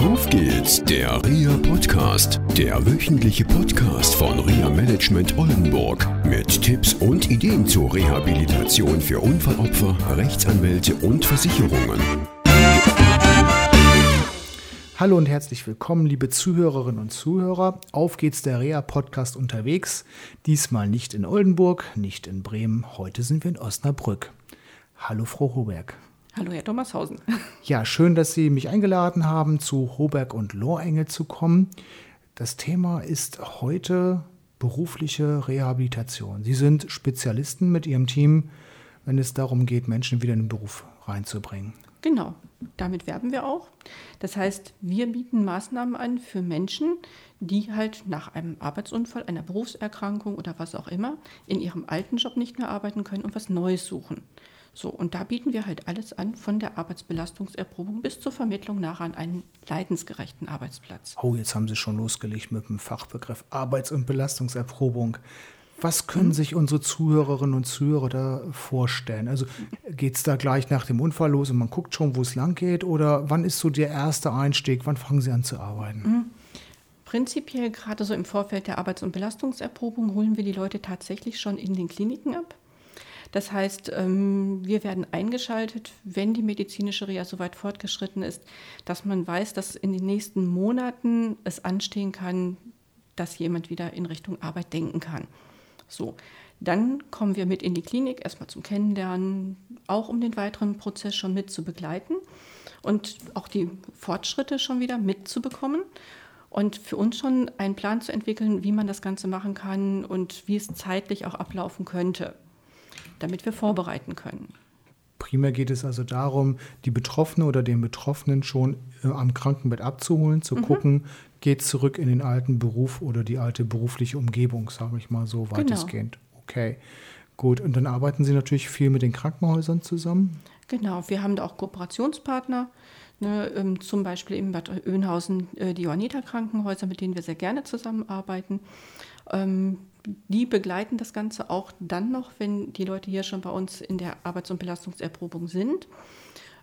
Auf geht's, der RIA Podcast, der wöchentliche Podcast von RIA Management Oldenburg mit Tipps und Ideen zur Rehabilitation für Unfallopfer, Rechtsanwälte und Versicherungen. Hallo und herzlich willkommen, liebe Zuhörerinnen und Zuhörer. Auf geht's der REA Podcast unterwegs. Diesmal nicht in Oldenburg, nicht in Bremen. Heute sind wir in Osnabrück. Hallo, Frau Hoberg. Hallo, Herr Thomashausen. Ja, schön, dass Sie mich eingeladen haben, zu Hoberg und Lohrengel zu kommen. Das Thema ist heute berufliche Rehabilitation. Sie sind Spezialisten mit Ihrem Team, wenn es darum geht, Menschen wieder in den Beruf reinzubringen. Genau, damit werben wir auch. Das heißt, wir bieten Maßnahmen an für Menschen, die halt nach einem Arbeitsunfall, einer Berufserkrankung oder was auch immer in ihrem alten Job nicht mehr arbeiten können und was Neues suchen. So, und da bieten wir halt alles an, von der Arbeitsbelastungserprobung bis zur Vermittlung nachher an einen leidensgerechten Arbeitsplatz. Oh, jetzt haben Sie schon losgelegt mit dem Fachbegriff Arbeits- und Belastungserprobung. Was können mhm. sich unsere Zuhörerinnen und Zuhörer da vorstellen? Also geht es da gleich nach dem Unfall los und man guckt schon, wo es lang geht? Oder wann ist so der erste Einstieg? Wann fangen Sie an zu arbeiten? Mhm. Prinzipiell, gerade so im Vorfeld der Arbeits- und Belastungserprobung, holen wir die Leute tatsächlich schon in den Kliniken ab. Das heißt, ähm, wir werden eingeschaltet, wenn die medizinische Reha so weit fortgeschritten ist, dass man weiß, dass in den nächsten Monaten es anstehen kann, dass jemand wieder in Richtung Arbeit denken kann. So, dann kommen wir mit in die Klinik, erstmal zum Kennenlernen, auch um den weiteren Prozess schon mit zu begleiten und auch die Fortschritte schon wieder mitzubekommen und für uns schon einen Plan zu entwickeln, wie man das Ganze machen kann und wie es zeitlich auch ablaufen könnte damit wir vorbereiten können. Primär geht es also darum, die Betroffene oder den Betroffenen schon äh, am Krankenbett abzuholen, zu mhm. gucken, geht zurück in den alten Beruf oder die alte berufliche Umgebung, sage ich mal so weitestgehend. Genau. Okay, gut. Und dann arbeiten Sie natürlich viel mit den Krankenhäusern zusammen? Genau, wir haben da auch Kooperationspartner, ne, ähm, zum Beispiel in Bad Oeynhausen äh, die Johanniter Krankenhäuser, mit denen wir sehr gerne zusammenarbeiten. Ähm, die begleiten das Ganze auch dann noch, wenn die Leute hier schon bei uns in der Arbeits- und Belastungserprobung sind.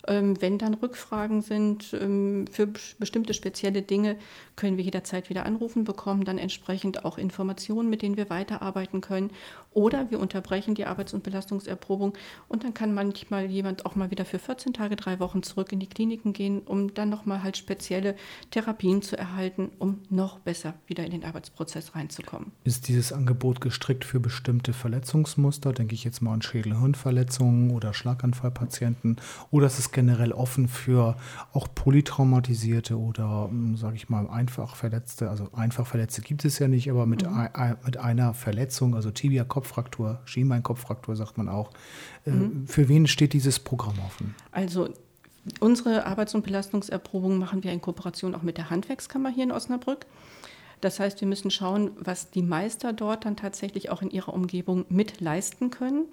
Ähm, wenn dann Rückfragen sind ähm, für bestimmte spezielle Dinge, können wir jederzeit wieder anrufen, bekommen dann entsprechend auch Informationen, mit denen wir weiterarbeiten können. Oder wir unterbrechen die Arbeits- und Belastungserprobung und dann kann manchmal jemand auch mal wieder für 14 Tage, drei Wochen zurück in die Kliniken gehen, um dann nochmal halt spezielle Therapien zu erhalten, um noch besser wieder in den Arbeitsprozess reinzukommen. Ist dieses Angebot gestrickt für bestimmte Verletzungsmuster? Denke ich jetzt mal an Schädel-Hirnverletzungen oder Schlaganfallpatienten? Oder ist es generell offen für auch polytraumatisierte oder, hm, sage ich mal, einfach Verletzte? Also einfach Verletzte gibt es ja nicht, aber mit, mhm. ein, mit einer Verletzung, also Tibia-Kopf Kopffraktur, Schienbeinkopffraktur sagt man auch. Äh, mhm. Für wen steht dieses Programm offen? Also unsere Arbeits- und Belastungserprobung machen wir in Kooperation auch mit der Handwerkskammer hier in Osnabrück. Das heißt, wir müssen schauen, was die Meister dort dann tatsächlich auch in ihrer Umgebung mit leisten können.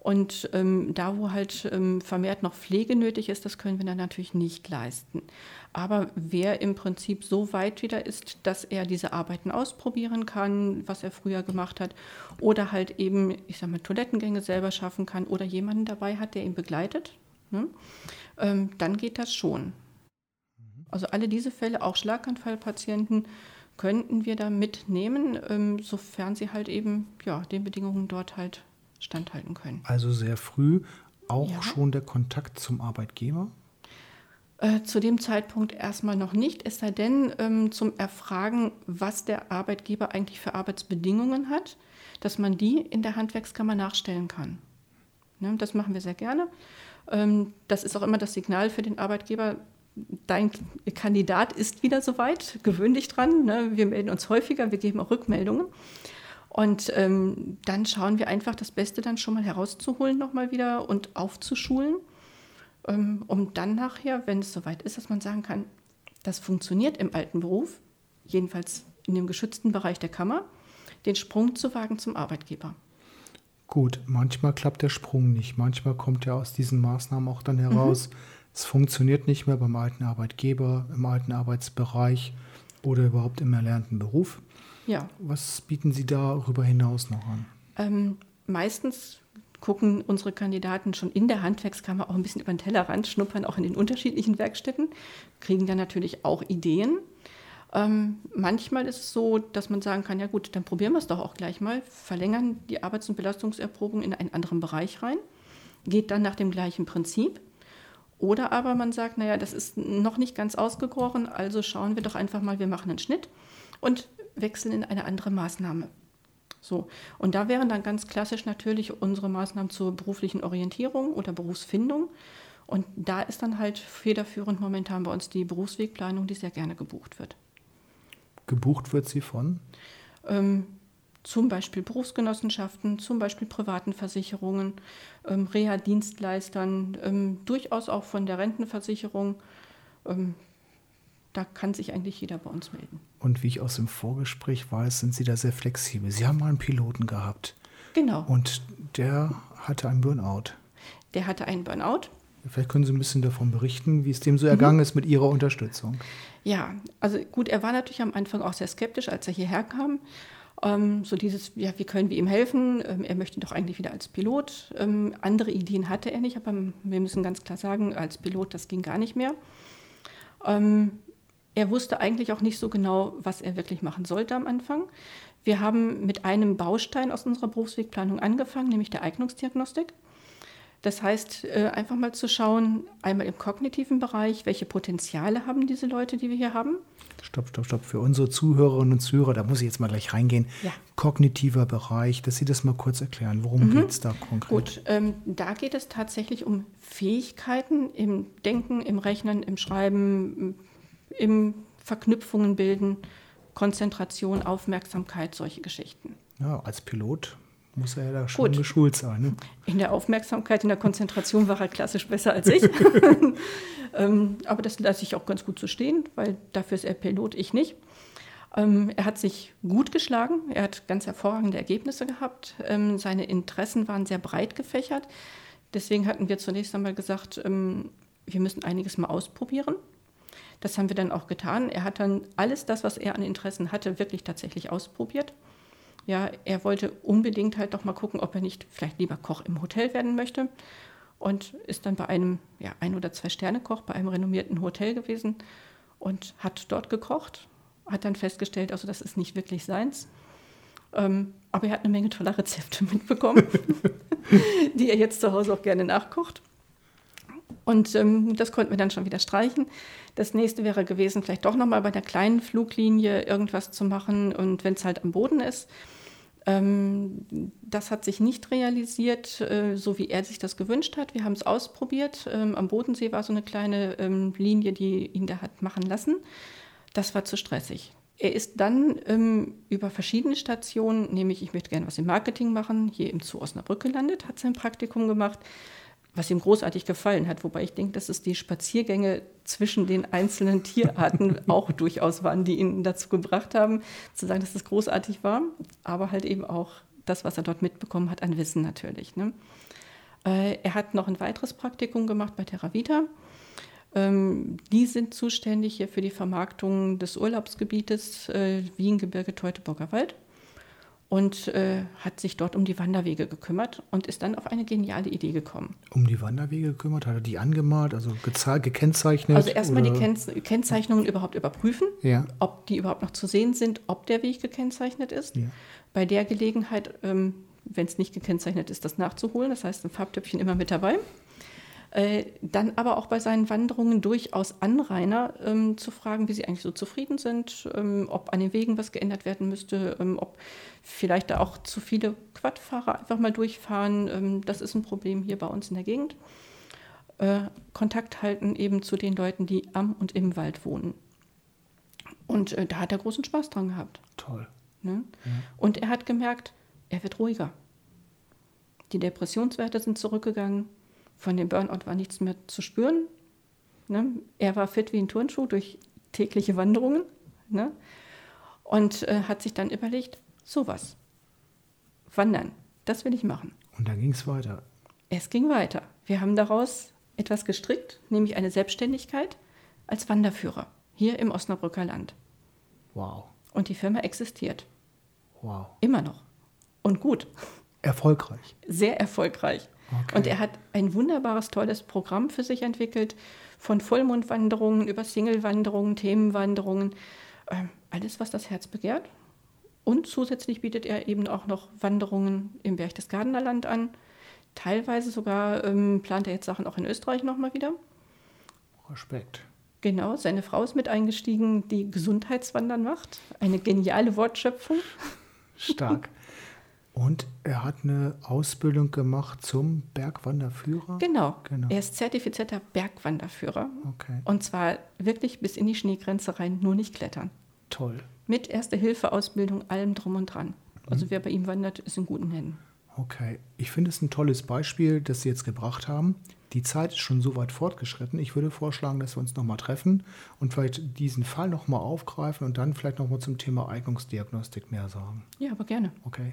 Und ähm, da, wo halt ähm, vermehrt noch Pflege nötig ist, das können wir dann natürlich nicht leisten. Aber wer im Prinzip so weit wieder ist, dass er diese Arbeiten ausprobieren kann, was er früher gemacht hat, oder halt eben, ich sage mal, Toilettengänge selber schaffen kann oder jemanden dabei hat, der ihn begleitet, ne, ähm, dann geht das schon. Also alle diese Fälle, auch Schlaganfallpatienten, könnten wir da mitnehmen, ähm, sofern sie halt eben ja, den Bedingungen dort halt standhalten können. Also sehr früh auch ja. schon der Kontakt zum Arbeitgeber? Äh, zu dem Zeitpunkt erstmal noch nicht, es sei denn ähm, zum Erfragen, was der Arbeitgeber eigentlich für Arbeitsbedingungen hat, dass man die in der Handwerkskammer nachstellen kann. Ne, das machen wir sehr gerne. Ähm, das ist auch immer das Signal für den Arbeitgeber, dein Kandidat ist wieder soweit, gewöhn dich dran. Ne? Wir melden uns häufiger, wir geben auch Rückmeldungen. Und ähm, dann schauen wir einfach, das Beste dann schon mal herauszuholen nochmal wieder und aufzuschulen, ähm, um dann nachher, wenn es soweit ist, dass man sagen kann, das funktioniert im alten Beruf, jedenfalls in dem geschützten Bereich der Kammer, den Sprung zu wagen zum Arbeitgeber. Gut, manchmal klappt der Sprung nicht. Manchmal kommt ja aus diesen Maßnahmen auch dann heraus, mhm. es funktioniert nicht mehr beim alten Arbeitgeber, im alten Arbeitsbereich oder überhaupt im erlernten Beruf. Ja. Was bieten Sie darüber hinaus noch an? Ähm, meistens gucken unsere Kandidaten schon in der Handwerkskammer auch ein bisschen über den Tellerrand, schnuppern auch in den unterschiedlichen Werkstätten, kriegen dann natürlich auch Ideen. Ähm, manchmal ist es so, dass man sagen kann, ja gut, dann probieren wir es doch auch gleich mal, verlängern die Arbeits- und Belastungserprobung in einen anderen Bereich rein, geht dann nach dem gleichen Prinzip. Oder aber man sagt, naja, das ist noch nicht ganz ausgegoren, also schauen wir doch einfach mal, wir machen einen Schnitt und wechseln in eine andere Maßnahme. So, und da wären dann ganz klassisch natürlich unsere Maßnahmen zur beruflichen Orientierung oder Berufsfindung. Und da ist dann halt federführend momentan bei uns die Berufswegplanung, die sehr gerne gebucht wird. Gebucht wird sie von? Ähm, zum Beispiel Berufsgenossenschaften, zum Beispiel privaten Versicherungen, ähm, Reha-Dienstleistern, ähm, durchaus auch von der Rentenversicherung. Ähm, da kann sich eigentlich jeder bei uns melden. Und wie ich aus dem Vorgespräch weiß, sind Sie da sehr flexibel. Sie haben mal einen Piloten gehabt. Genau. Und der hatte einen Burnout. Der hatte einen Burnout. Vielleicht können Sie ein bisschen davon berichten, wie es dem so ergangen mhm. ist mit Ihrer Unterstützung. Ja, also gut, er war natürlich am Anfang auch sehr skeptisch, als er hierher kam. Ähm, so dieses, ja, wie können wir ihm helfen? Ähm, er möchte doch eigentlich wieder als Pilot. Ähm, andere Ideen hatte er nicht, aber wir müssen ganz klar sagen, als Pilot, das ging gar nicht mehr. Ähm, er wusste eigentlich auch nicht so genau, was er wirklich machen sollte am Anfang. Wir haben mit einem Baustein aus unserer Berufswegplanung angefangen, nämlich der Eignungsdiagnostik. Das heißt, äh, einfach mal zu schauen, einmal im kognitiven Bereich, welche Potenziale haben diese Leute, die wir hier haben. Stopp, stopp, stopp. Für unsere Zuhörerinnen und Zuhörer, da muss ich jetzt mal gleich reingehen. Ja. Kognitiver Bereich, dass Sie das mal kurz erklären. Worum mhm. geht es da konkret? Gut, ähm, da geht es tatsächlich um Fähigkeiten im Denken, im Rechnen, im Schreiben, im Verknüpfungen bilden, Konzentration, Aufmerksamkeit, solche Geschichten. Ja, als Pilot muss er ja da schon Gut. geschult sein. Ne? In der Aufmerksamkeit, in der Konzentration war er klassisch besser als ich. ähm, aber das lasse ich auch ganz gut so stehen, weil dafür ist er Pilot, ich nicht. Ähm, er hat sich gut geschlagen, er hat ganz hervorragende Ergebnisse gehabt. Ähm, seine Interessen waren sehr breit gefächert. Deswegen hatten wir zunächst einmal gesagt, ähm, wir müssen einiges mal ausprobieren. Das haben wir dann auch getan. Er hat dann alles das, was er an Interessen hatte, wirklich tatsächlich ausprobiert. Ja, er wollte unbedingt halt doch mal gucken, ob er nicht vielleicht lieber Koch im Hotel werden möchte und ist dann bei einem ja, ein oder zwei Sterne Koch bei einem renommierten Hotel gewesen und hat dort gekocht, hat dann festgestellt, also das ist nicht wirklich seins. Ähm, aber er hat eine Menge toller Rezepte mitbekommen, die er jetzt zu Hause auch gerne nachkocht. Und ähm, das konnten wir dann schon wieder streichen. Das nächste wäre gewesen, vielleicht doch nochmal bei der kleinen Fluglinie irgendwas zu machen und wenn es halt am Boden ist. Ähm, das hat sich nicht realisiert, äh, so wie er sich das gewünscht hat. Wir haben es ausprobiert. Ähm, am Bodensee war so eine kleine ähm, Linie, die ihn da hat machen lassen. Das war zu stressig. Er ist dann ähm, über verschiedene Stationen, nämlich ich möchte gerne was im Marketing machen, hier im Zoo Osnabrück gelandet, hat sein Praktikum gemacht was ihm großartig gefallen hat. Wobei ich denke, dass es die Spaziergänge zwischen den einzelnen Tierarten auch durchaus waren, die ihn dazu gebracht haben, zu sagen, dass es großartig war. Aber halt eben auch das, was er dort mitbekommen hat, an Wissen natürlich. Ne? Äh, er hat noch ein weiteres Praktikum gemacht bei Terravita. Ähm, die sind zuständig hier für die Vermarktung des Urlaubsgebietes äh, Wien, Gebirge, Teutoburger Wald und äh, hat sich dort um die Wanderwege gekümmert und ist dann auf eine geniale Idee gekommen. Um die Wanderwege gekümmert? Hat er die angemalt, also gekennzeichnet? Also erstmal die Ken Kennzeichnungen überhaupt überprüfen, ja. ob die überhaupt noch zu sehen sind, ob der Weg gekennzeichnet ist. Ja. Bei der Gelegenheit, ähm, wenn es nicht gekennzeichnet ist, das nachzuholen. Das heißt, ein Farbtöpfchen immer mit dabei. Äh, dann aber auch bei seinen Wanderungen durchaus Anrainer ähm, zu fragen, wie sie eigentlich so zufrieden sind, ähm, ob an den Wegen was geändert werden müsste, ähm, ob vielleicht da auch zu viele Quadfahrer einfach mal durchfahren. Ähm, das ist ein Problem hier bei uns in der Gegend. Äh, Kontakt halten eben zu den Leuten, die am und im Wald wohnen. Und äh, da hat er großen Spaß dran gehabt. Toll. Ne? Ja. Und er hat gemerkt, er wird ruhiger. Die Depressionswerte sind zurückgegangen von dem Burnout war nichts mehr zu spüren. Ne? Er war fit wie ein Turnschuh durch tägliche Wanderungen ne? und äh, hat sich dann überlegt, sowas, wandern, das will ich machen. Und dann ging es weiter. Es ging weiter. Wir haben daraus etwas gestrickt, nämlich eine Selbstständigkeit als Wanderführer hier im Osnabrücker Land. Wow. Und die Firma existiert. Wow. Immer noch. Und gut. Erfolgreich. Sehr erfolgreich. Okay. Und er hat ein wunderbares, tolles Programm für sich entwickelt, von Vollmondwanderungen über Singlewanderungen, Themenwanderungen, äh, alles, was das Herz begehrt. Und zusätzlich bietet er eben auch noch Wanderungen im Berchtesgadener Land an. Teilweise sogar ähm, plant er jetzt Sachen auch in Österreich nochmal wieder. Respekt. Genau, seine Frau ist mit eingestiegen, die Gesundheitswandern macht. Eine geniale Wortschöpfung. Stark. Und er hat eine Ausbildung gemacht zum Bergwanderführer? Genau. genau. Er ist zertifizierter Bergwanderführer. Okay. Und zwar wirklich bis in die Schneegrenze rein, nur nicht klettern. Toll. Mit Erste-Hilfe-Ausbildung, allem drum und dran. Also mhm. wer bei ihm wandert, ist in guten Händen. Okay. Ich finde es ein tolles Beispiel, das Sie jetzt gebracht haben. Die Zeit ist schon so weit fortgeschritten. Ich würde vorschlagen, dass wir uns nochmal treffen und vielleicht diesen Fall nochmal aufgreifen und dann vielleicht nochmal zum Thema Eignungsdiagnostik mehr sagen. Ja, aber gerne. Okay.